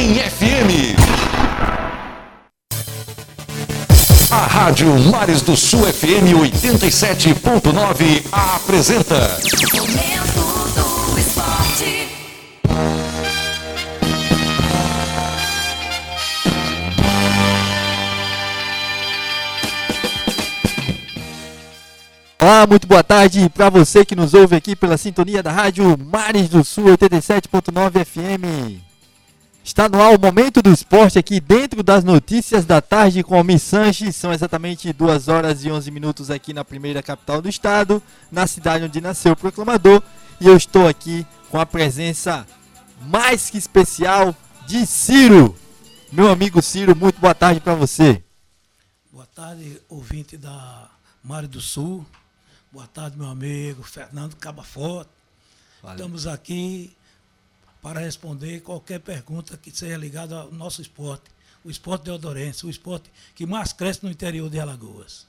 em FM. A Rádio Mares do Sul FM 87.9 apresenta. Momento do esporte. Olá, muito boa tarde para você que nos ouve aqui pela sintonia da Rádio Mares do Sul 87.9 FM. Está no ar o momento do esporte aqui dentro das notícias da tarde com o Miss Sanches. São exatamente 2 horas e 11 minutos aqui na primeira capital do estado, na cidade onde nasceu o proclamador. E eu estou aqui com a presença mais que especial de Ciro. Meu amigo Ciro, muito boa tarde para você. Boa tarde, ouvinte da Mário do Sul. Boa tarde, meu amigo Fernando Cabafoto. Estamos aqui para responder qualquer pergunta que seja ligada ao nosso esporte, o esporte de Odorense, o esporte que mais cresce no interior de Alagoas.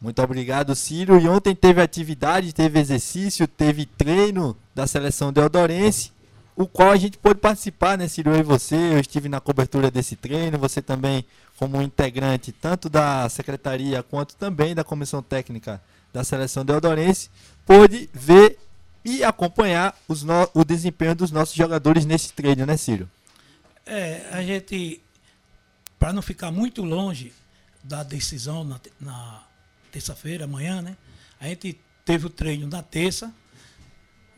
Muito obrigado, Ciro. E ontem teve atividade, teve exercício, teve treino da seleção deodorense, o qual a gente pôde participar, né, Ciro? Eu e você, eu estive na cobertura desse treino, você também, como integrante tanto da secretaria quanto também da comissão técnica da seleção deodorense, pôde ver e acompanhar no- o desempenho dos nossos jogadores nesse treino, né, Ciro? É, a gente, para não ficar muito longe da decisão na, na terça-feira, amanhã, né? A gente teve o treino na terça.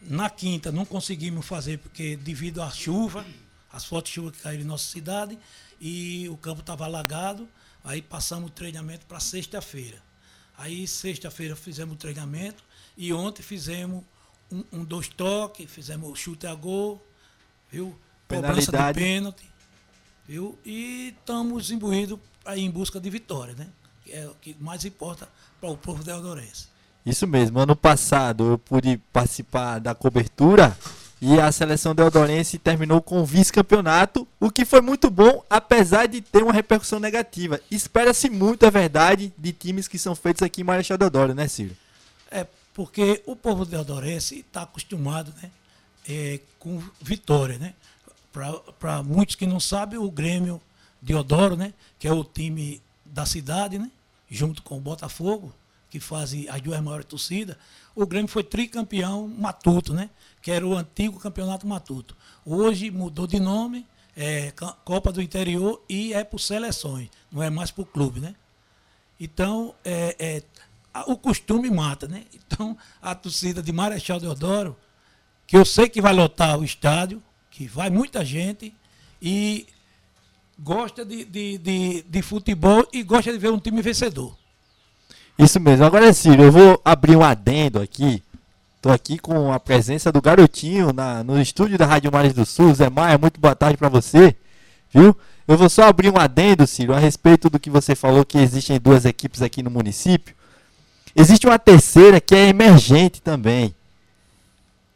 Na quinta não conseguimos fazer porque devido à chuva, as fortes chuvas que caíram em nossa cidade, e o campo estava alagado. Aí passamos o treinamento para sexta-feira. Aí sexta-feira fizemos o treinamento e ontem fizemos um, um dois toques, fizemos o chute a gol, viu? Cobrança de pênalti, viu? E estamos imbuídos aí em busca de vitória, né? Que é o que mais importa para o povo deodorense. Isso mesmo, ano passado eu pude participar da cobertura e a seleção deodorense terminou com o vice-campeonato, o que foi muito bom, apesar de ter uma repercussão negativa. Espera-se muito, é verdade, de times que são feitos aqui em Marechal Deodoro, né, Ciro? Porque o povo deodorense está acostumado né, é, com vitória. Né? Para muitos que não sabem, o Grêmio Deodoro, né, que é o time da cidade, né, junto com o Botafogo, que fazem as duas maiores torcidas, o Grêmio foi tricampeão matuto, né, que era o antigo campeonato matuto. Hoje mudou de nome, é Copa do Interior e é por seleções, não é mais por clube, né? Então, é, é, o costume mata, né? Então, a torcida de Marechal Deodoro, que eu sei que vai lotar o estádio, que vai muita gente, e gosta de, de, de, de futebol e gosta de ver um time vencedor. Isso mesmo. Agora, Ciro, eu vou abrir um adendo aqui. Tô aqui com a presença do garotinho na, no estúdio da Rádio Mares do Sul. Zé Maia, muito boa tarde para você. Viu? Eu vou só abrir um adendo, Ciro, a respeito do que você falou que existem duas equipes aqui no município. Existe uma terceira que é emergente também.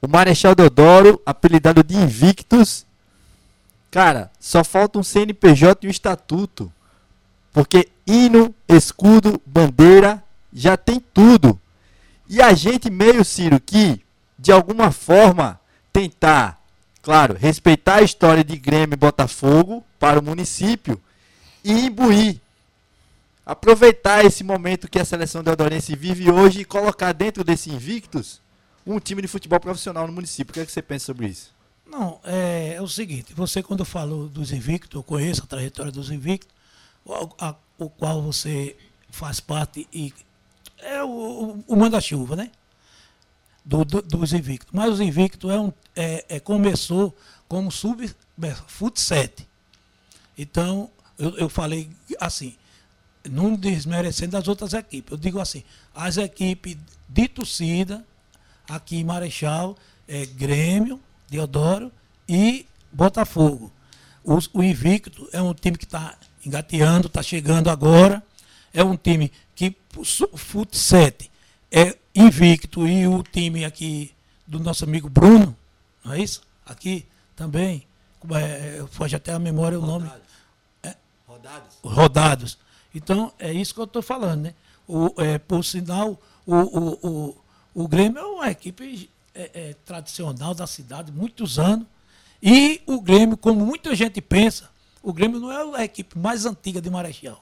O Marechal Deodoro, apelidado de Invictus. Cara, só falta um CNPJ e um estatuto. Porque hino, escudo, bandeira, já tem tudo. E a gente meio, Ciro, que de alguma forma tentar, claro, respeitar a história de Grêmio e Botafogo para o município e imbuir. Aproveitar esse momento que a seleção deodorense vive hoje e colocar dentro desse Invictus um time de futebol profissional no município. O que, é que você pensa sobre isso? Não, é, é o seguinte, você quando falou dos invictos, eu conheço a trajetória dos invictos, o, a- o qual você faz parte e é o, o, o manda-chuva, né? Do, do- dos invictos. Mas os invictos é um, é, é- começou como sub fut 7. Então, eu, eu falei assim, não desmerecendo as outras equipes. Eu digo assim, as equipes de torcida aqui em Marechal é Grêmio, Deodoro e Botafogo. Os- o Invicto é um time que está engateando, está chegando agora. É um time que, Fut 7, é invicto e o time aqui do nosso amigo Bruno, não é isso? Aqui também, é, é, foge até a memória o nome. Rodados. rodados. Então, é isso que eu estou falando, né? O, é, por sinal, o, o, o, o Grêmio é uma equipe é, é, tradicional da cidade, muitos anos, E o Grêmio, como muita gente pensa, o Grêmio não é a equipe mais antiga de Marechal.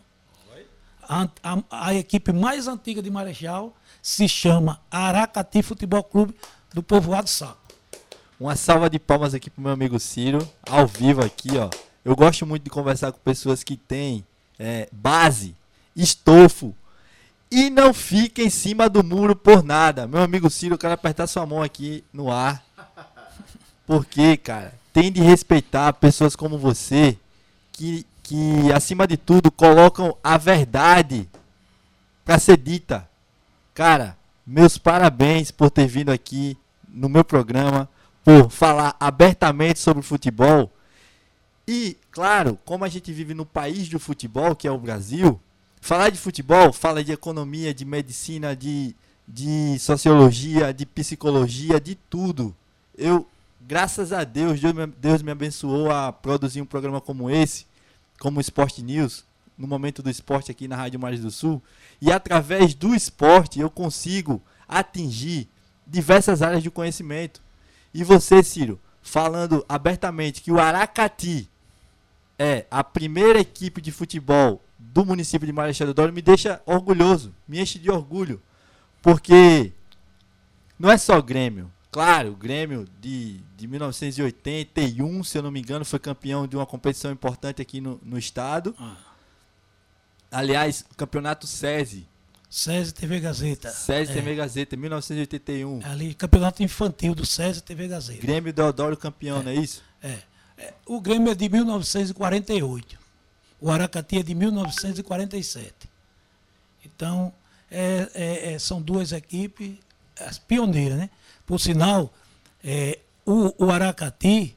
A, a- a equipe mais antiga de Marechal se chama Aracati Futebol Clube do Povoado Saco. Uma salva de palmas aqui pro meu amigo Ciro, ao vivo aqui, ó. Eu gosto muito de conversar com pessoas que têm é, base, estofo e não fica em cima do muro por nada. Meu amigo Ciro, eu quero apertar sua mão aqui no ar. Porque, cara, tem de respeitar pessoas como você que, que acima de tudo, colocam a verdade pra ser dita. Cara, meus parabéns por ter vindo aqui no meu programa, por falar abertamente sobre futebol. E, claro, como a gente vive no país do futebol, que é o Brasil, falar de futebol fala de economia, de medicina, de, de sociologia, de psicologia, de tudo. Eu, graças a Deus, Deus me, Deus me abençoou a produzir um programa como esse, como o Sport News, no momento do esporte aqui na Rádio Mares do Sul. E através do esporte eu consigo atingir diversas áreas de conhecimento. E você, Ciro, falando abertamente que o Aracati é a primeira equipe de futebol do município de Marechal Deodoro, me deixa orgulhoso, me enche de orgulho. Porque não é só Grêmio. Claro, o Grêmio de, de 1981, se eu não me engano, foi campeão de uma competição importante aqui no, no estado. Ah. Aliás, o campeonato SESI, SESI TV Gazeta. SESI É, TV Gazeta, 1981. Ali, campeonato infantil do SESI TV Gazeta. Grêmio Deodoro campeão, não é isso? É. O Grêmio é de 1948. O Aracati é de 1947. Então, é- é- é- são duas equipes, as pioneiras, né? Por sinal, é, o, o Aracati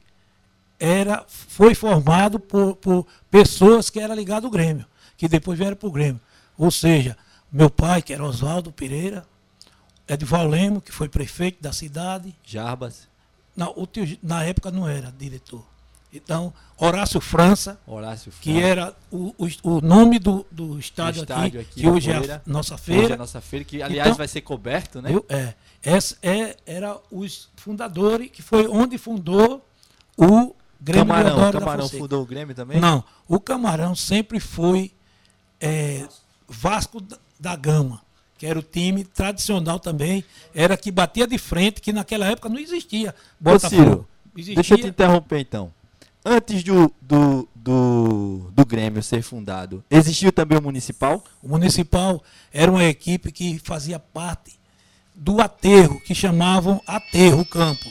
era, foi formado por, por pessoas que eram ligadas ao Grêmio, que depois vieram para o Grêmio. Ou seja, meu pai, que era Oswaldo Pereira, Edval Lemo, que foi prefeito da cidade, Jarbas, não, tio- na época não era diretor. Então, Horácio França, Horácio que Franco. era o, o, o nome do, do estádio, estádio aqui, aqui que hoje é a nossa Hoje é feira. a nossa feira, que aliás Então- vai ser coberto, né? viu? É, essa é, era os fundadores, que foi onde fundou o Grêmio Camarão, Deodoro da Camarão fundou o Grêmio também? Não, o Camarão sempre foi é, Vasco da- Gama, que era o time tradicional também, era que batia de frente, que naquela época não existia Ô, Ciro, Existia, deixa eu te interromper então. Antes do, do, do, do Grêmio ser fundado, existiu também o Municipal? O Municipal era uma equipe que fazia parte do aterro, que chamavam aterro o campo.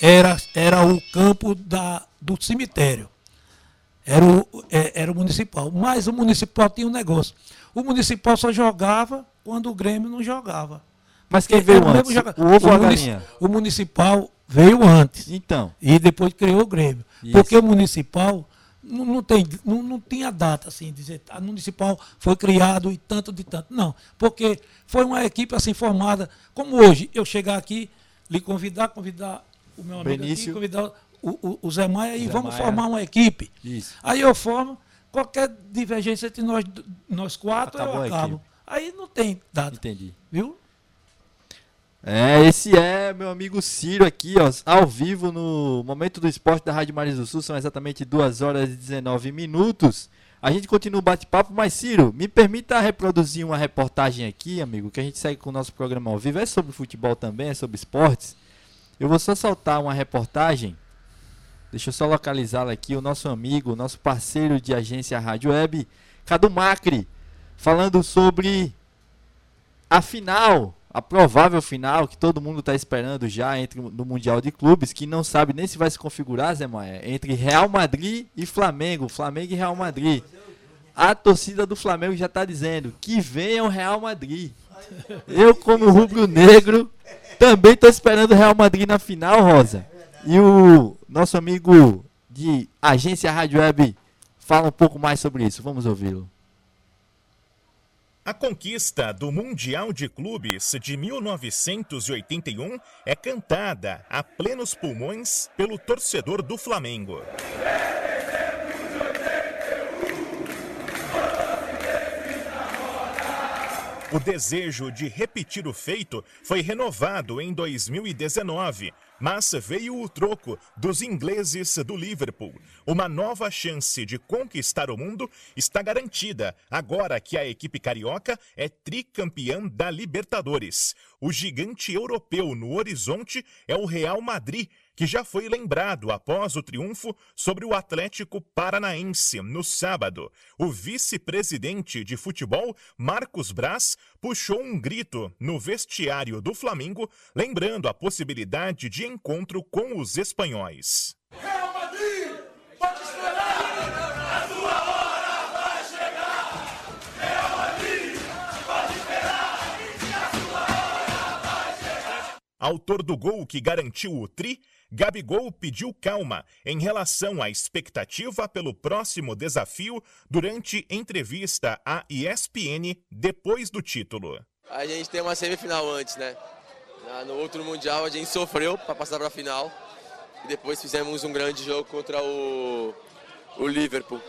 Era, era o campo da, do cemitério. Era o, é- era o Municipal. Mas o Municipal tinha um negócio. O Municipal só jogava quando o Grêmio não jogava. Mas quem veio antes? O munici- galinha? o Municipal veio antes. Então, E depois criou o Grêmio. Isso. Porque o municipal não, não, tem, não, não tinha data, assim, dizer, a municipal foi criado e tanto de tanto. Não, porque foi uma equipe assim formada, como hoje, eu chegar aqui, lhe convidar, convidar o meu amigo Benício. aqui, convidar o, o, o Zé Maia e Zé vamos Maia. formar uma equipe. Isso. Aí eu formo, qualquer divergência entre nós, nós quatro, Acabou eu acabo. Aí não tem data, entendi. viu? É, esse é meu amigo Ciro aqui, ó, ao vivo no Momento do Esporte da Rádio Mares do Sul, são exatamente 2 horas e 19 minutos. A gente continua o bate-papo, mas Ciro, me permita reproduzir uma reportagem aqui, amigo, que a gente segue com o nosso programa ao vivo, é sobre futebol também, é sobre esportes. Eu vou só soltar uma reportagem, deixa eu só localizá-la aqui, o nosso amigo, o nosso parceiro de agência Rádio Web, Cadu Macri, falando sobre a final, a provável final que todo mundo está esperando já entre no Mundial de Clubes, que não sabe nem se vai se configurar, Zé Maia, entre Real Madrid e Flamengo, Flamengo e Real Madrid. A torcida do Flamengo já está dizendo que venha o Real Madrid. Eu, como rubro-negro, também estou esperando o Real Madrid na final, Rosa. E o nosso amigo de agência Rádio Web fala um pouco mais sobre isso. Vamos ouvi-lo. A conquista do Mundial de Clubes de 1981 é cantada a plenos pulmões pelo torcedor do Flamengo. O desejo de repetir o feito foi renovado em 2019, mas veio o troco dos ingleses do Liverpool. Uma nova chance de conquistar o mundo está garantida agora que a equipe carioca é tricampeã da Libertadores. O gigante europeu no horizonte é o Real Madrid, que já foi lembrado após o triunfo sobre o Atlético Paranaense no sábado. O vice-presidente de futebol, Marcos Braz, puxou um grito no vestiário do Flamengo, lembrando a possibilidade de encontro com os espanhóis. Autor do gol que garantiu o tri, Gabigol pediu calma em relação à expectativa pelo próximo desafio durante entrevista à ESPN depois do título. A gente tem uma semifinal antes, né? Na- No outro Mundial a gente sofreu para passar para a final e depois fizemos um grande jogo contra o, o Liverpool.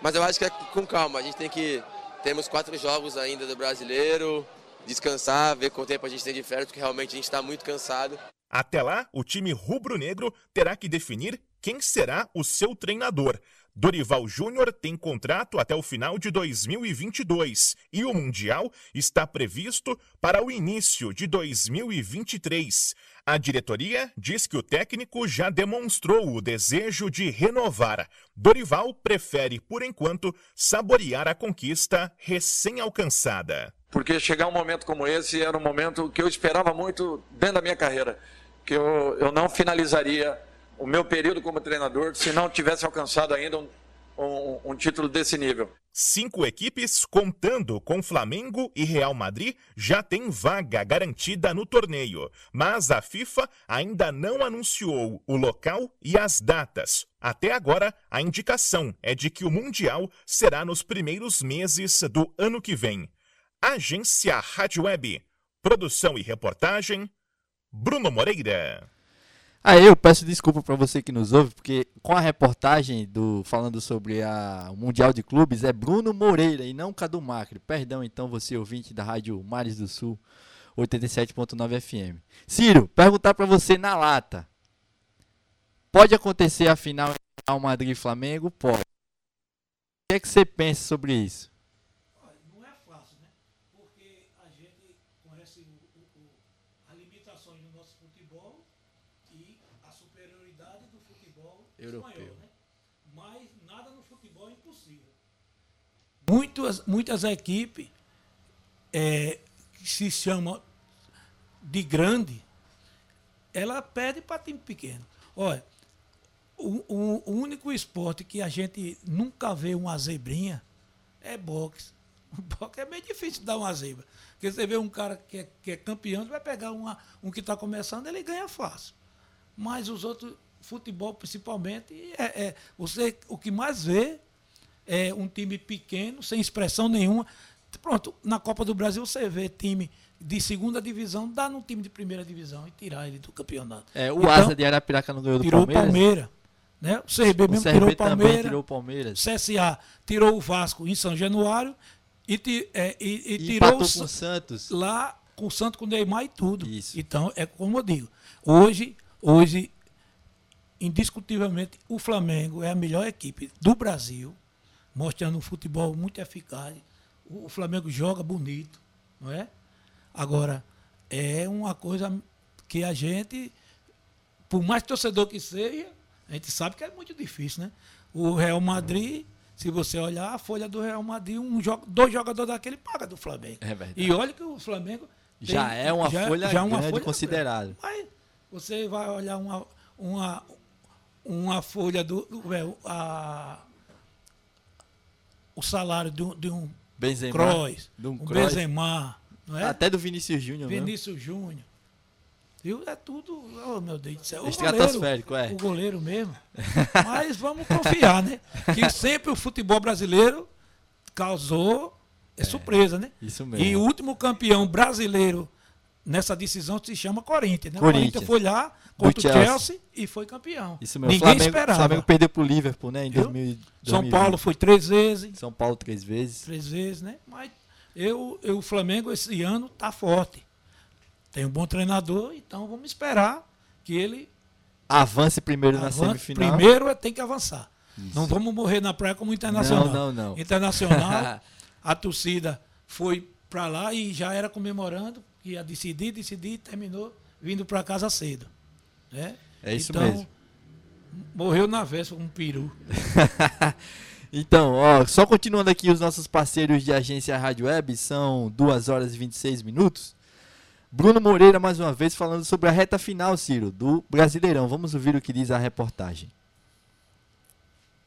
Mas eu acho que é com calma, a gente tem que. Temos quatro jogos ainda do brasileiro, descansar, ver quanto tempo a gente tem de férias, porque realmente a gente está muito cansado. Até lá, o time rubro-negro terá que definir quem será o seu treinador. Dorival Júnior tem contrato até o final de 2022 e o Mundial está previsto para o início de 2023. A diretoria diz que o técnico já demonstrou o desejo de renovar. Dorival prefere, por enquanto, saborear a conquista recém-alcançada. Porque chegar um momento como esse era um momento que eu esperava muito dentro da minha carreira, que eu, eu não finalizaria o meu período como treinador se não tivesse alcançado ainda um, um, um título desse nível. Cinco equipes, contando com Flamengo e Real Madrid, já têm vaga garantida no torneio. Mas a FIFA ainda não anunciou o local e as datas. Até agora, a indicação é de que o Mundial será nos primeiros meses do ano que vem. Agência Rádio Web. Produção e reportagem, Bruno Moreira. Aí eu peço desculpa para você que nos ouve, porque com a reportagem do falando sobre a, o Mundial de Clubes é Bruno Moreira e não Cadu Macri. Perdão então você ouvinte da Rádio Mares do Sul 87.9 FM. Ciro, perguntar para você na lata. Pode acontecer a final Real Madrid Flamengo? Pode. O que é que você pensa sobre isso? Olha, não é fácil, né? Porque a gente conhece o- o- o- as limitações do nosso futebol e a superioridade do futebol Europeu. espanhol, né? Mas nada no futebol é impossível. Muitas, muitas equipes é, que se chamam de grande, ela perde para time pequeno. Olha, o, o- o único esporte que a gente nunca vê uma zebrinha é boxe. O boxe é meio difícil dar uma zebra. Porque você vê um cara que é, que é campeão, vai pegar uma, um que está começando, ele ganha fácil. Mas os outros, futebol principalmente, é, é- você, o que mais vê é um time pequeno, sem expressão nenhuma. Pronto, na Copa do Brasil você vê time de segunda divisão, dá no time de primeira divisão e tirar ele do campeonato. É, o Então, Asa de Arapiraca não ganhou do tirou Palmeiras? o Palmeiras. Né? O CRB O mesmo CRB tirou o Palmeiras. tirou o Palmeiras. CSA tirou o Vasco em São Januário e, é, e- e E tirou o com Sa- o Santos. lá com o Santo, com o Neymar e tudo. Isso. Então, é como eu digo. Hoje, hoje, indiscutivelmente, o Flamengo é a melhor equipe do Brasil, mostrando um futebol muito eficaz. O, Flamengo joga bonito, não é? Agora, é uma coisa que a gente, por mais torcedor que seja, a gente sabe que é muito difícil, né? O Real Madrid, se você olhar a folha do Real Madrid, um jogo, dois jogadores daquele paga do Flamengo. É verdade. E olha que o Flamengo Já tem- é uma folha é uma grande considerada. Mas você vai olhar uma, uma, uma folha do, do é, a, o salário de um, de um Benzema. Kroos, de um um Kroos. Benzema, não é? Até do Vinícius Júnior mesmo. Vinícius Júnior. Viu? É tudo, oh meu Deus do céu. O goleiro, é. O goleiro mesmo. Mas vamos confiar, né? Que sempre o futebol brasileiro causou é, surpresa, né? isso mesmo. E o último campeão brasileiro nessa decisão se chama Corinthians, né? O Corinthians. Corinthians foi lá contra o Chelsea. Chelsea e foi campeão. Isso mesmo. Ninguém Flamengo, esperava. Flamengo perdeu pro Liverpool, né? Em Viu? 2000, São 2020. Paulo foi três vezes, São Paulo três vezes. três vezes, né? Mas eu, eu, o Flamengo esse ano tá forte. Tem um bom treinador, então vamos esperar que ele avance primeiro na Avan- semifinal. Primeiro é tem que avançar. Não vamos morrer na praia como internacional. Não, não, não. Internacional, a torcida foi para lá e já era comemorando, ia decidir, decidir, terminou vindo para casa cedo. Né? É isso então, mesmo. Morreu na véspera com um peru. Então, ó, só continuando aqui os nossos parceiros de agência Rádio Web, são 2 horas e 26 minutos. Bruno Moreira, mais uma vez, falando sobre a reta final, Ciro, do Brasileirão. Vamos ouvir o que diz a reportagem.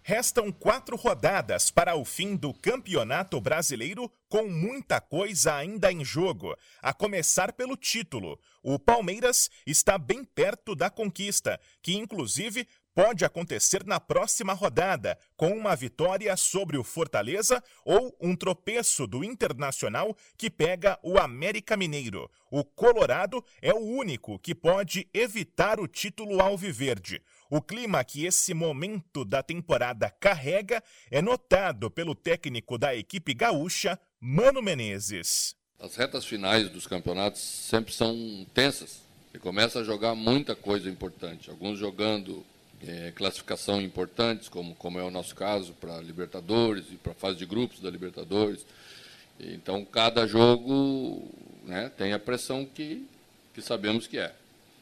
Restam quatro rodadas para o fim do Campeonato Brasileiro, com muita coisa ainda em jogo. A começar pelo título. O Palmeiras está bem perto da conquista, que inclusive pode acontecer na próxima rodada, com uma vitória sobre o Fortaleza ou um tropeço do Internacional que pega o América Mineiro. O Colorado é o único que pode evitar o título alviverde. O clima que esse momento da temporada carrega é notado pelo técnico da equipe gaúcha, Mano Menezes. As retas finais dos campeonatos sempre são tensas. Você começa a jogar muita coisa importante. Alguns jogando eh, classificação importantes, como, como é o nosso caso, para Libertadores e para a fase de grupos da Libertadores. Então, cada jogo né, tem a pressão que, que sabemos que é.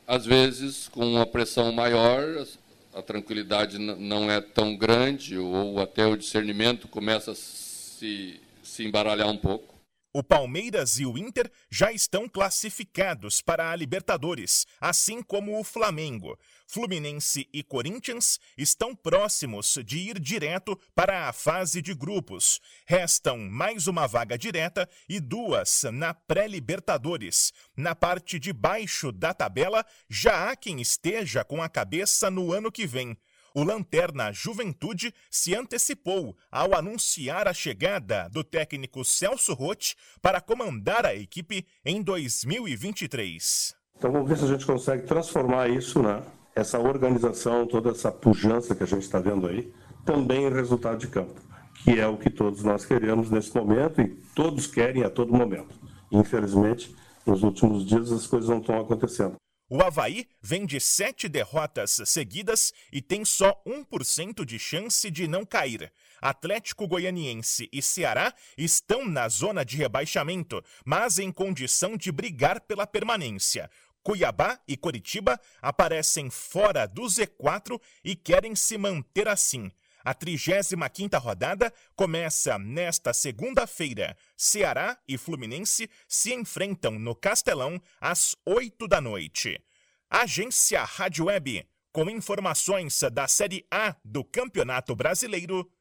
Às vezes, com uma pressão maior, a tranquilidade não é tão grande, ou até o discernimento começa a se, se embaralhar um pouco. O Palmeiras e o Inter já estão classificados para a Libertadores, assim como o Flamengo. Fluminense e Corinthians estão próximos de ir direto para a fase de grupos. Restam mais uma vaga direta e duas na pré-Libertadores. Na parte de baixo da tabela, já há quem esteja com a cabeça no ano que vem. O Lanterna Juventude se antecipou ao anunciar a chegada do técnico Celso Rotti para comandar a equipe em 2023. Então vamos ver se a gente consegue transformar isso, né? Essa organização, toda essa pujança que a gente está vendo aí, também em resultado de campo, que é o que todos nós queremos nesse momento e todos querem a todo momento. Infelizmente, nos últimos dias as coisas não estão acontecendo. O Havaí vem de sete derrotas seguidas e tem só 1% de chance de não cair. Atlético Goianiense e Ceará estão na zona de rebaixamento, mas em condição de brigar pela permanência. Cuiabá e Coritiba aparecem fora do Z4 e querem se manter assim. A 35ª rodada começa nesta segunda-feira. Ceará e Fluminense se enfrentam no Castelão às 8 da noite. Agência Rádio Web, com informações da Série A do Campeonato Brasileiro,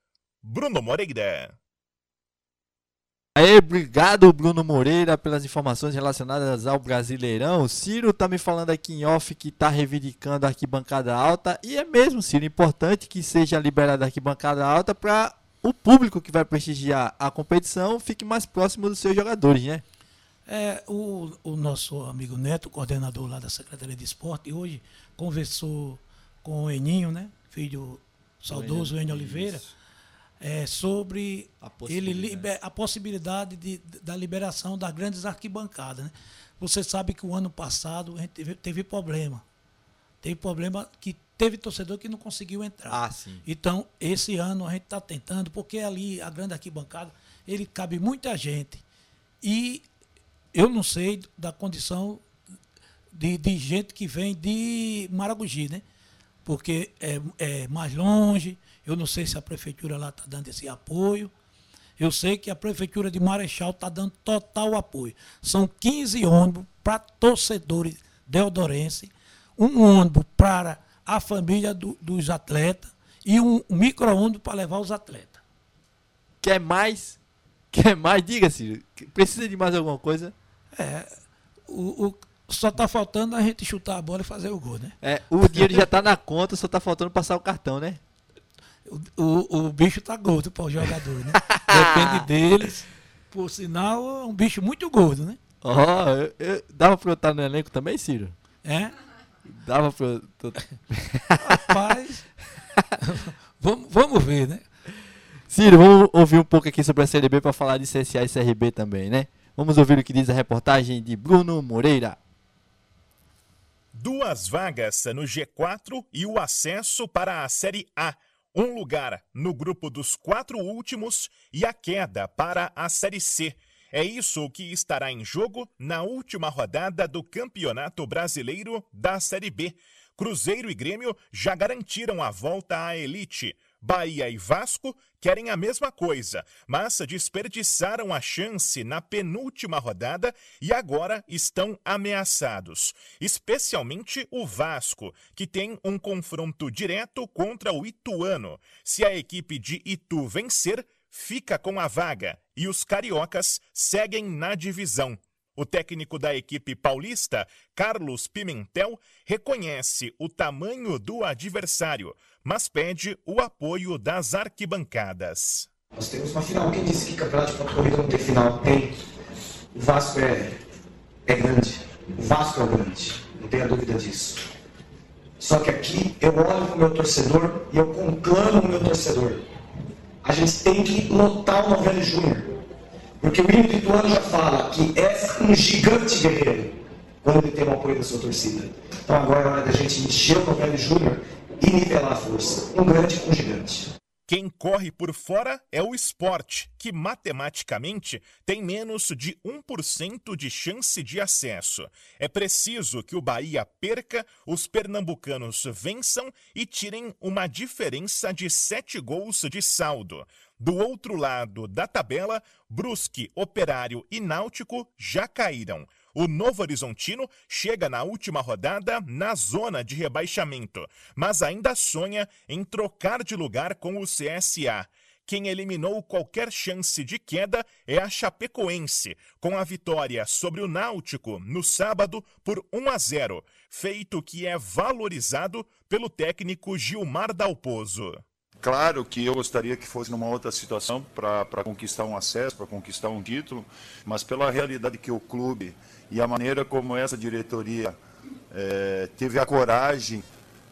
Bruno Moreira. Aê, obrigado Bruno Moreira pelas informações relacionadas ao Brasileirão. O Ciro tá me falando aqui em off que tá reivindicando a arquibancada alta e é mesmo, Ciro, importante que seja liberada a arquibancada alta para o público que vai prestigiar a competição fique mais próximo dos seus jogadores, né? É, o, o nosso amigo Neto, coordenador lá da Secretaria de Esporte, hoje conversou com o Eninho, né? Filho saudoso Enio Oliveira, é, sobre A ele possibilidade. liber- a possibilidade de, da liberação das grandes arquibancadas. Né? Você sabe que o ano passado a gente teve, teve problema. Teve problema que teve torcedor que não conseguiu entrar. Ah. Então, esse ano a gente está tentando, porque ali a grande arquibancada, ele cabe muita gente. E eu não sei da condição de, de gente que vem de Maragogi, né? Porque é, é mais longe, eu não sei se a prefeitura lá está dando esse apoio. Eu sei que a prefeitura de Marechal está dando total apoio. São 15 ônibus para torcedores deodorenses, um ônibus para a família do- dos atletas e um micro-ônibus para levar os atletas. Quer mais? Quer mais? Diga, Ciro. Precisa de mais alguma coisa? O, o- só está faltando a gente chutar a bola e fazer o gol, né? É, o dinheiro já tá na conta, só tá faltando passar o cartão, né? O, o, bicho tá gordo para o jogador, né? Depende deles. Por sinal, é um bicho muito gordo, né? Ó, eu- eu- dava pra eu estar no elenco também, Ciro? É? Dava pra eu... tô- Rapaz, vamos, vamos ver, né? Ciro, vamos ouvir um pouco aqui sobre a Série B para falar de CSA e CRB também, né? Vamos ouvir o que diz a reportagem de Bruno Moreira. duas vagas no G4 e o acesso para a Série A. Um lugar no grupo dos quatro últimos e a queda para a Série C. É isso que estará em jogo na última rodada do Campeonato Brasileiro da Série B. Cruzeiro e Grêmio já garantiram a volta à elite. Bahia e Vasco querem a mesma coisa, mas desperdiçaram a chance na penúltima rodada e agora estão ameaçados. Especialmente o Vasco, que tem um confronto direto contra o Ituano. Se a equipe de Itu vencer, fica com a vaga e os cariocas seguem na divisão. O técnico da equipe paulista, Carlos Pimentel, reconhece o tamanho do adversário, mas pede o apoio das arquibancadas. Nós temos uma final. Quem disse que campeonato de ponto corrida não tem final? Tem. O Vasco é, é grande. O Vasco é grande. Não tenha dúvida disso. Só que aqui eu olho para o meu torcedor e eu conclamo o meu torcedor. A gente tem que lotar o Novelli Júnior. Porque o hino do Ituano já fala que é um gigante guerreiro quando ele tem o apoio da sua torcida. Então agora é hora da gente encher o Novelli Júnior e nivelar a força. Um grande com um gigante. Quem corre por fora é o esporte, que matematicamente tem menos de 1% de chance de acesso. É preciso que o Bahia perca, os pernambucanos vençam e tirem uma diferença de sete gols de saldo. Do outro lado da tabela, Brusque, Operário e Náutico já caíram. O Novo Horizontino chega na última rodada na zona de rebaixamento, mas ainda sonha em trocar de lugar com o CSA. Quem eliminou qualquer chance de queda é a Chapecoense, com a vitória sobre o Náutico no sábado por 1 a 0, feito que é valorizado pelo técnico Gilmar Dalpozo. Claro que eu gostaria que fosse numa outra situação para conquistar um acesso, para conquistar um título, mas pela realidade que o clube e a maneira como essa diretoria eh, teve a coragem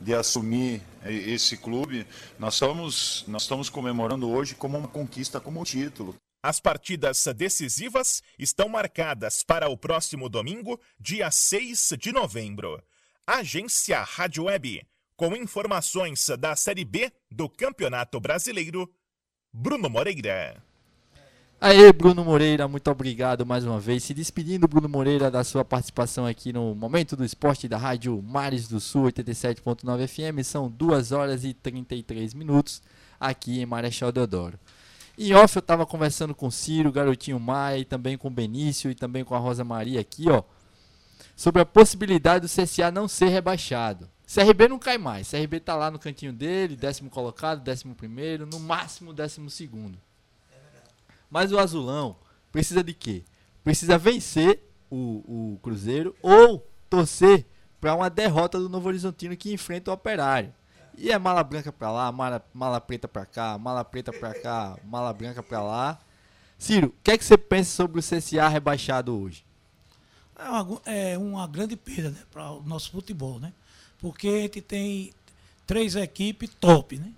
de assumir eh, esse clube, nós estamos, nós estamos comemorando hoje como uma conquista, como um título. As partidas decisivas estão marcadas para o próximo domingo, dia 6 de novembro. Agência Rádio Web, com informações da Série B do Campeonato Brasileiro, Bruno Moreira. Aê, Bruno Moreira, muito obrigado mais uma vez. Se despedindo, Bruno Moreira, da sua participação aqui no Momento do Esporte da Rádio Mares do Sul 87.9 FM. São 2 horas e 33 minutos aqui em Marechal Deodoro. Em off eu estava conversando com o Ciro, Garotinho Maia e também com o Benício e também com a Rosa Maria aqui, ó. Sobre a possibilidade do CSA não ser rebaixado. CRB não cai mais. CRB tá lá no cantinho dele, décimo colocado, décimo primeiro, no máximo décimo segundo. Mas o Azulão precisa de quê? Precisa vencer o, o Cruzeiro ou torcer para uma derrota do Novo Horizontino que enfrenta o Operário. E é mala branca para lá, mala, mala preta para cá, mala preta para cá, mala branca para lá. Ciro, o que é que você pensa sobre o CSA rebaixado hoje? É uma, é uma grande perda né, para o nosso futebol, né? Porque a gente tem três equipes top, né?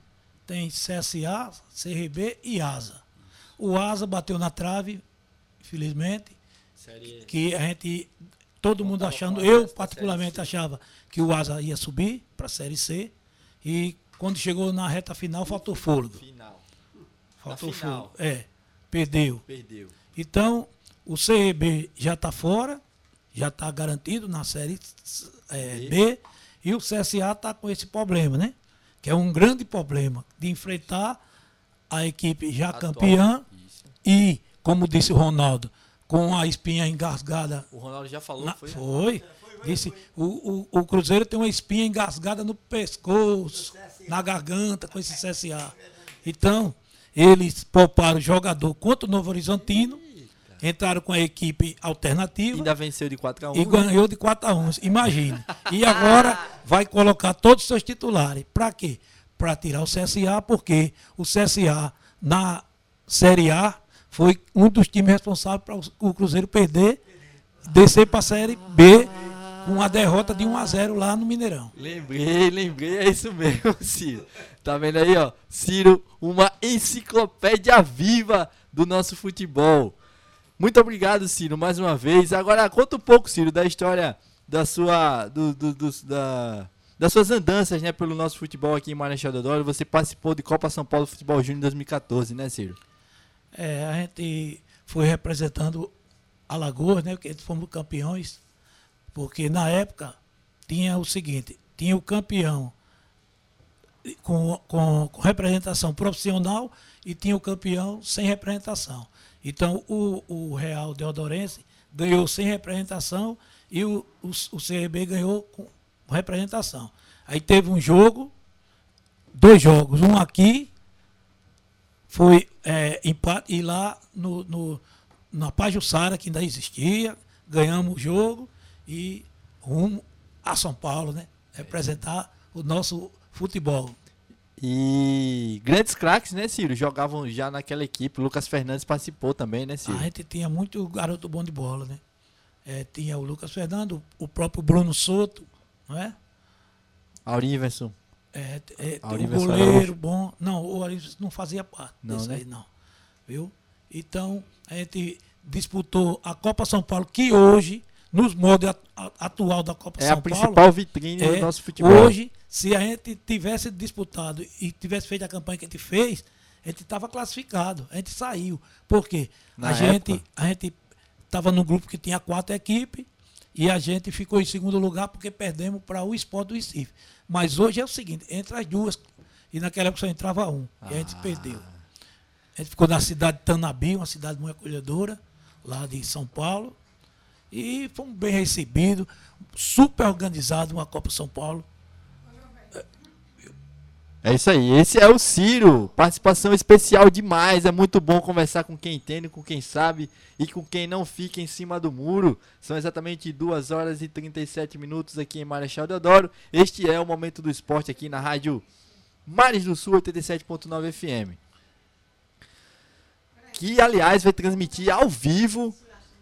Tem CSA, CRB e ASA. O ASA bateu na trave, infelizmente, Série... que a gente, todo mundo achando, eu particularmente achava que o ASA ia subir para a Série C e quando chegou na reta final faltou fôlego. Final. Faltou fôlego. É, perdeu. Perdeu. Então, o CRB já está fora, já está garantido na Série é, B, e o CSA está com esse problema, né? Que é um grande problema de enfrentar a equipe já Atual. campeã Isso. e, como disse o Ronaldo, com a espinha engasgada. O Ronaldo já falou, na- foi? foi. Disse, o, o, o Cruzeiro tem uma espinha engasgada no pescoço, na garganta, com esse CSA. Então, eles pouparam o jogador contra o Novo Horizontino, entraram com a equipe alternativa Ainda venceu de 4 a 1 e ganhou de 4 a 1, imagine. E agora vai colocar todos os seus titulares. Para quê? Para tirar o CSA, porque o CSA na Série A foi um dos times responsáveis para o Cruzeiro perder, descer para a Série B com a derrota de 1 a 0 lá no Mineirão. Lembrei, lembrei, é isso mesmo, Ciro. Tá vendo aí, ó? Ciro, uma enciclopédia viva do nosso futebol. Muito obrigado, Ciro, mais uma vez. Agora, conta um pouco, Ciro, da história da sua, do, do- dos- da, das suas andanças, né, pelo nosso futebol aqui em Marechal Deodoro. Você participou de Copa São Paulo Futebol Júnior 2014, né, Ciro? É, a gente foi representando Alagoas, né? Porque fomos campeões. Porque na época tinha o seguinte, tinha o campeão com, com, com representação profissional e tinha o campeão sem representação. Então o, o Real Deodorense ganhou sem representação e o, o, o CRB ganhou com representação. Aí teve um jogo, dois jogos, um aqui foi é, empate e lá no, no, na Pajussara, que ainda existia, ganhamos o jogo e rumo a São Paulo, né? Representar o nosso futebol. E grandes craques, né, Ciro? Jogavam já naquela equipe. O Lucas Fernandes participou também, né, Ciro? A gente tinha muito garoto bom de bola, né? É, tinha o Lucas Fernando, o próprio Bruno Souto, não é? Auriverson. É, é, Auriverson goleiro Araújo. bom. Não, o Auriverson não fazia parte Não, disso né? aí, não. Viu? Então, a gente disputou a Copa São Paulo, que hoje, nos moldes at- a- atual da Copa É São a Paulo... principal vitrine do nosso futebol. Hoje, se a gente tivesse disputado e tivesse feito a campanha que a gente fez, a gente estava classificado, a gente saiu. Por quê? Na a gente a gente estava num grupo que tinha quatro equipes e a gente ficou em segundo lugar porque perdemos para o Sport do Recife. Mas hoje é o seguinte, entre as duas, e naquela época só entrava um, e a gente perdeu. A gente ficou na cidade de Tanabi, uma cidade muito acolhedora, lá de São Paulo, e fomos bem recebidos, super organizado uma Copa São Paulo. É isso aí, esse é o Ciro. Participação especial demais. É muito bom conversar com quem entende, com quem sabe e com quem não fica em cima do muro. São exatamente 2 horas e 37 minutos aqui em Marechal Deodoro. Este é o Momento do Esporte aqui na rádio Mares do Sul 87.9 FM. Que, aliás, vai transmitir ao vivo,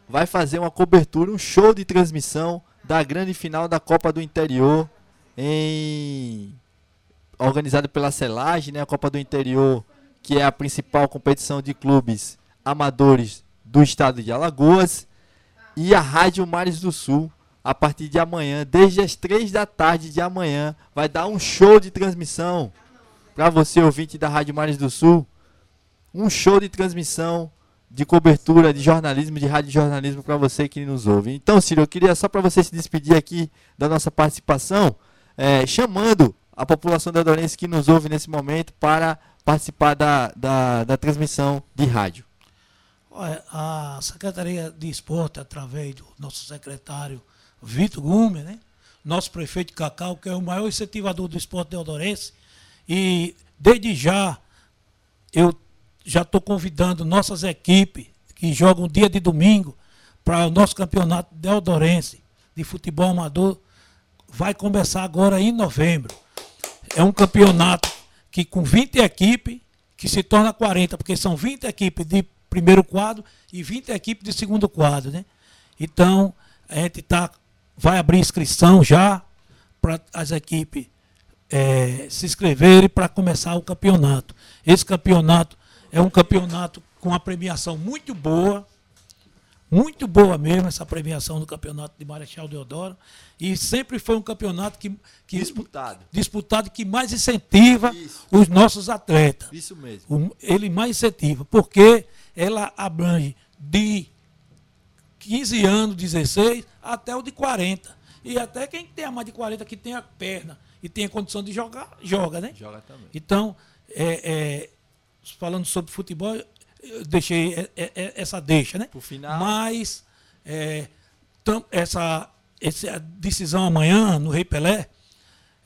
vai fazer uma cobertura, um show de transmissão da grande final da Copa do Interior em organizado pela Celage, né, a Copa do Interior, que é a principal competição de clubes amadores do estado de Alagoas, e a Rádio Mares do Sul, a partir de amanhã, desde as 3 da tarde de amanhã, vai dar um show de transmissão para você ouvinte da Rádio Mares do Sul, um show de transmissão de cobertura de jornalismo, de rádio jornalismo para você que nos ouve. Então, Ciro, eu queria só para você se despedir aqui da nossa participação, eh, chamando a população deodorense que nos ouve nesse momento para participar da, da, da transmissão de rádio. Olha, a Secretaria de Esporte, através do nosso secretário Vitor Gumer, né? nosso prefeito Cacau, que é o maior incentivador do esporte deodorense, e desde já eu já estou convidando nossas equipes que jogam dia de domingo para o nosso campeonato deodorense de futebol amador. Vai começar agora em novembro. É um campeonato que com 20 equipes, que se torna 40, porque são 20 equipes de primeiro quadro e 20 equipes de segundo quadro, né? Então, a gente tá, vai abrir inscrição já para as equipes eh, se inscreverem para começar o campeonato. Esse campeonato é um campeonato com uma premiação muito boa, muito boa mesmo essa premiação do campeonato de Marechal Deodoro. E sempre foi um campeonato que, que Disputado. disputado que mais incentiva os nossos atletas. Isso mesmo. Ele mais incentiva, porque ela abrange de 15 anos, 16, até o de 40. E até quem tem a mais de 40 que tem a perna e tem a condição de jogar, joga, né? Joga também. Então, é, é, falando sobre futebol, eu deixei essa deixa, né? Por final. Mas é, essa, essa decisão amanhã no Rei Pelé,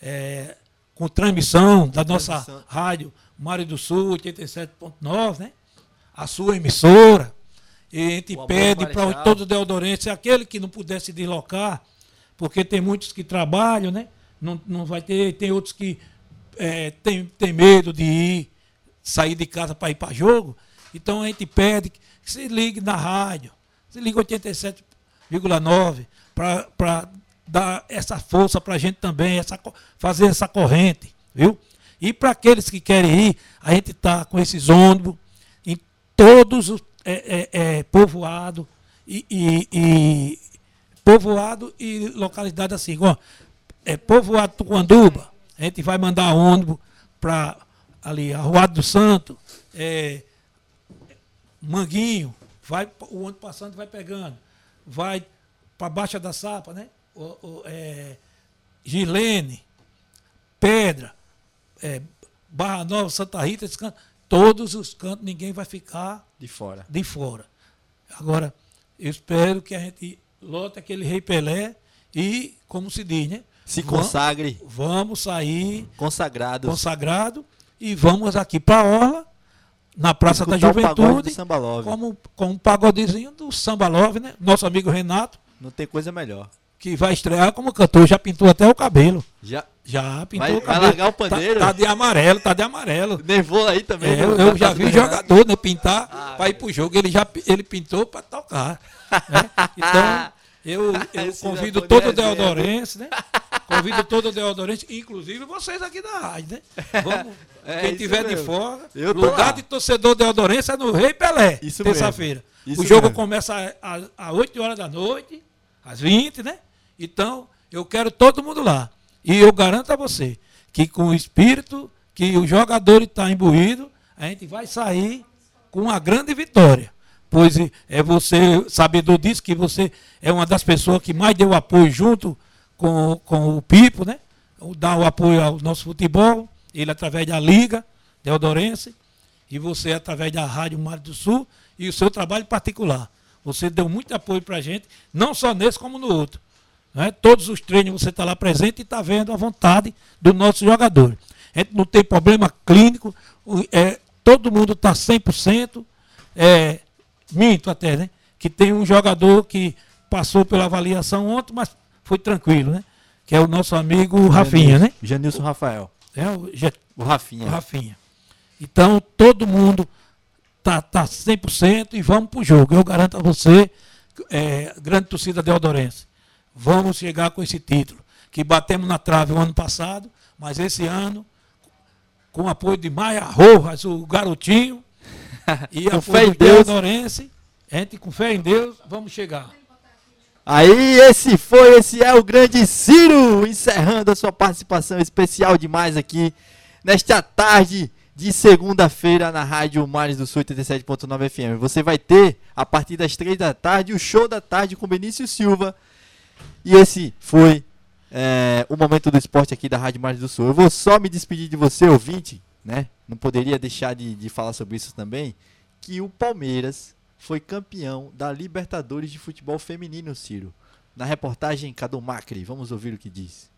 é, com transmissão da nossa transmissão. rádio Mário do Sul 87.9, né? A sua emissora. E a gente O pede para todos os deodorenses, aquele que não puder se deslocar, porque tem muitos que trabalham, né? Não, não vai ter, tem outros que é, tem, tem medo de ir, sair de casa para ir para jogo. Então a gente pede que se ligue na rádio, se ligue 87,9 para dar essa força para a gente também, essa, fazer essa corrente, viu? E para aqueles que querem ir, a gente está com esses ônibus em todos os é, é, é, povoados e, e- e povoado e localidade assim, igual, é, povoado Tucanduba, a gente vai mandar ônibus para ali, Arruado do Santo, é, Manguinho, vai, o ônibus passando vai pegando, vai para Baixa da Sapa, né? O, o, é, Gilene, Pedra, é, Barra Nova, Santa Rita, esses cantos, todos os cantos, ninguém vai ficar De fora. de fora. Agora, eu espero que a gente lote aquele Rei Pelé e, como se diz, né? Se consagre. Vamos sair Consagrados. consagrado e vamos aqui para a Orla, na Praça da Juventude, como, com um pagodezinho do Samba Love, né? Nosso amigo Renato, Não tem coisa melhor. que vai estrear como cantor, já pintou até o cabelo. Já. Já pintou Vai- o vai cabelo. largar o pandeiro? Tá, tá de amarelo, tá de amarelo. Nevou aí também. É, né? eu, eu já vi Tá- jogador né, pintar para ir pro jogo. Ele já ele pintou para tocar. né? Então, eu, eu convido todo o é Deodorense, né? Convido todo o Deodorense, inclusive vocês aqui da rádio, né? Vamos, É, quem tiver de mesmo. fora, Eu lugar lá. de torcedor Deodorense é no Rei Pelé, terça-feira. O jogo mesmo. começa às às 8 horas da noite, às 20, né? Então, eu quero todo mundo lá. E eu garanto a você que com o espírito que o jogador está imbuído, a gente vai sair com uma grande vitória. Pois é você, sabedor disso, que você é uma das pessoas que mais deu apoio junto com, com o Pipo, né? Dá o apoio ao nosso futebol, ele através da Liga Deodorense, e você através da Rádio Mar do Sul e o seu trabalho particular. Você deu muito apoio para a gente, não só nesse como no outro. né? Todos os treinos você está lá presente e está vendo a vontade do nosso jogador. A gente não tem problema clínico, é, todo mundo está 100%. É, minto até, né? Que tem um jogador que passou pela avaliação ontem, mas foi tranquilo, né? Que é o nosso amigo Rafinha, né? Janilson Rafael. É o, O Rafinha. o Rafinha. Então, todo mundo tá, tá 100% e vamos pro jogo. Eu garanto a você, é, grande torcida Deodorense, vamos chegar com esse título. Que batemos na trave o ano passado, mas esse ano, com o apoio de Maia Rojas, o garotinho, e apoio fé em Deus. Deodorense, a gente com fé em Deus, vamos chegar. Aí, esse foi, esse é o grande Ciro, encerrando a sua participação especial demais aqui nesta tarde de segunda-feira na Rádio Mares do Sul 87.9 FM. Você vai ter, a partir das três da tarde, o show da tarde com Benício Silva. E esse foi é, o momento do esporte aqui da Rádio Mares do Sul. Eu vou só me despedir de você, ouvinte, né? Não poderia deixar de, de falar sobre isso também. Que o Palmeiras foi campeão da Libertadores de Futebol Feminino, Ciro. Na reportagem Cadu Macri, vamos ouvir o que diz.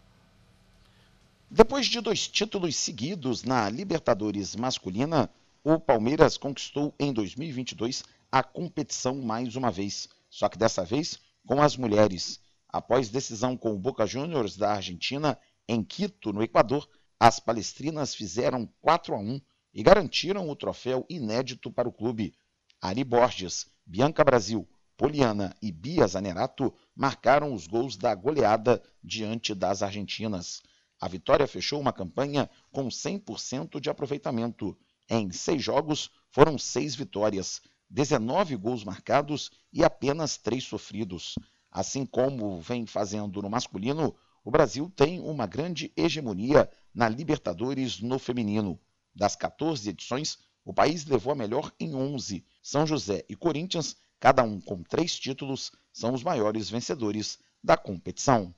Depois de dois títulos seguidos na Libertadores masculina, o Palmeiras conquistou em 2022 a competição mais uma vez, só que dessa vez com as mulheres. Após decisão com o Boca Juniors da Argentina em Quito, no Equador, as palestrinas fizeram 4 a 1 e garantiram o troféu inédito para o clube. Ari Borges, Bianca Brasil, Poliana e Bia Zanerato marcaram os gols da goleada diante das argentinas. A vitória fechou uma campanha com 100% de aproveitamento. Em seis jogos, foram seis vitórias, 19 gols marcados e apenas três sofridos. Assim como vem fazendo no masculino, o Brasil tem uma grande hegemonia na Libertadores no feminino. Das 14 edições, o país levou a melhor em 11. São José e Corinthians, cada um com três títulos, são os maiores vencedores da competição.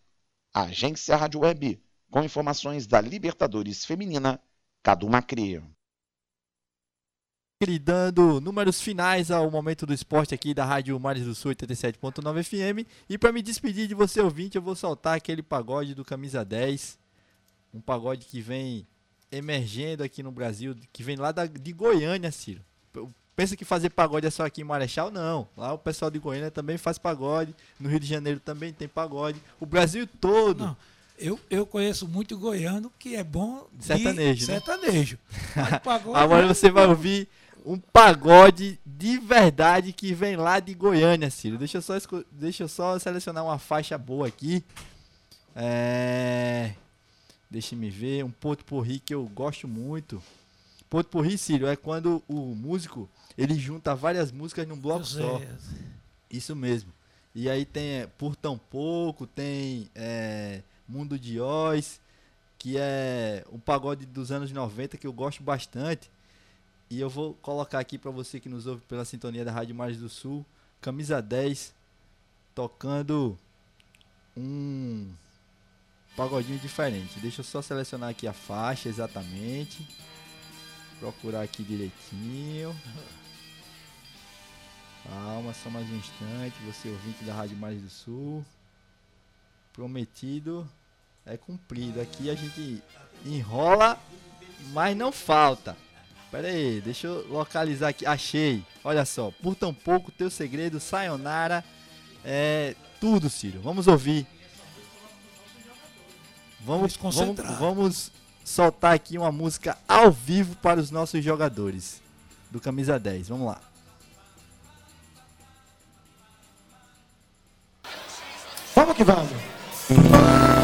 A Agência Rádio Web, com informações da Libertadores Feminina, Cadu Macri. Dando números finais ao momento do esporte aqui da Rádio Mares do Sul 87.9 FM. E para me despedir de você ouvinte, eu vou soltar aquele pagode do Camisa 10. Um pagode que vem emergendo aqui no Brasil, que vem lá da, de Goiânia, Ciro. Pensa que fazer pagode é só aqui em Marechal? Não. Lá o pessoal de Goiânia também faz pagode. No Rio de Janeiro também tem pagode. O Brasil todo. Não, eu, eu conheço muito goiano que é bom de Sertanejo, né? sertanejo. Pagode- Agora você vai ouvir um pagode de verdade que vem lá de Goiânia, Ciro. Deixa eu só, deixa eu só selecionar uma faixa boa aqui. É... Deixa me ver. Um ponto porri que eu gosto muito. Ponto porri, Ciro, é quando o músico ele junta várias músicas num bloco só. Isso mesmo. E aí tem é, Por Tão Pouco, tem é, Mundo de Oz, que é um pagode dos anos 90 que eu gosto bastante. E eu vou colocar aqui para você que nos ouve pela sintonia da Rádio Mares do Sul, camisa 10, tocando um pagodinho diferente. Deixa eu só selecionar aqui a faixa exatamente. Procurar aqui direitinho. Calma, só mais um instante. Você ouvinte da Rádio Mares do Sul. Prometido é cumprido. Aqui a gente enrola, mas não falta. Pera aí, deixa eu localizar aqui. Achei. Olha só. Por tão pouco, teu segredo, sayonara. É tudo, Ciro. Vamos ouvir. Vamos, vamos, concentrar. vamos soltar aqui uma música ao vivo para os nossos jogadores do Camisa 10. Vamos lá. Vamos que vamos.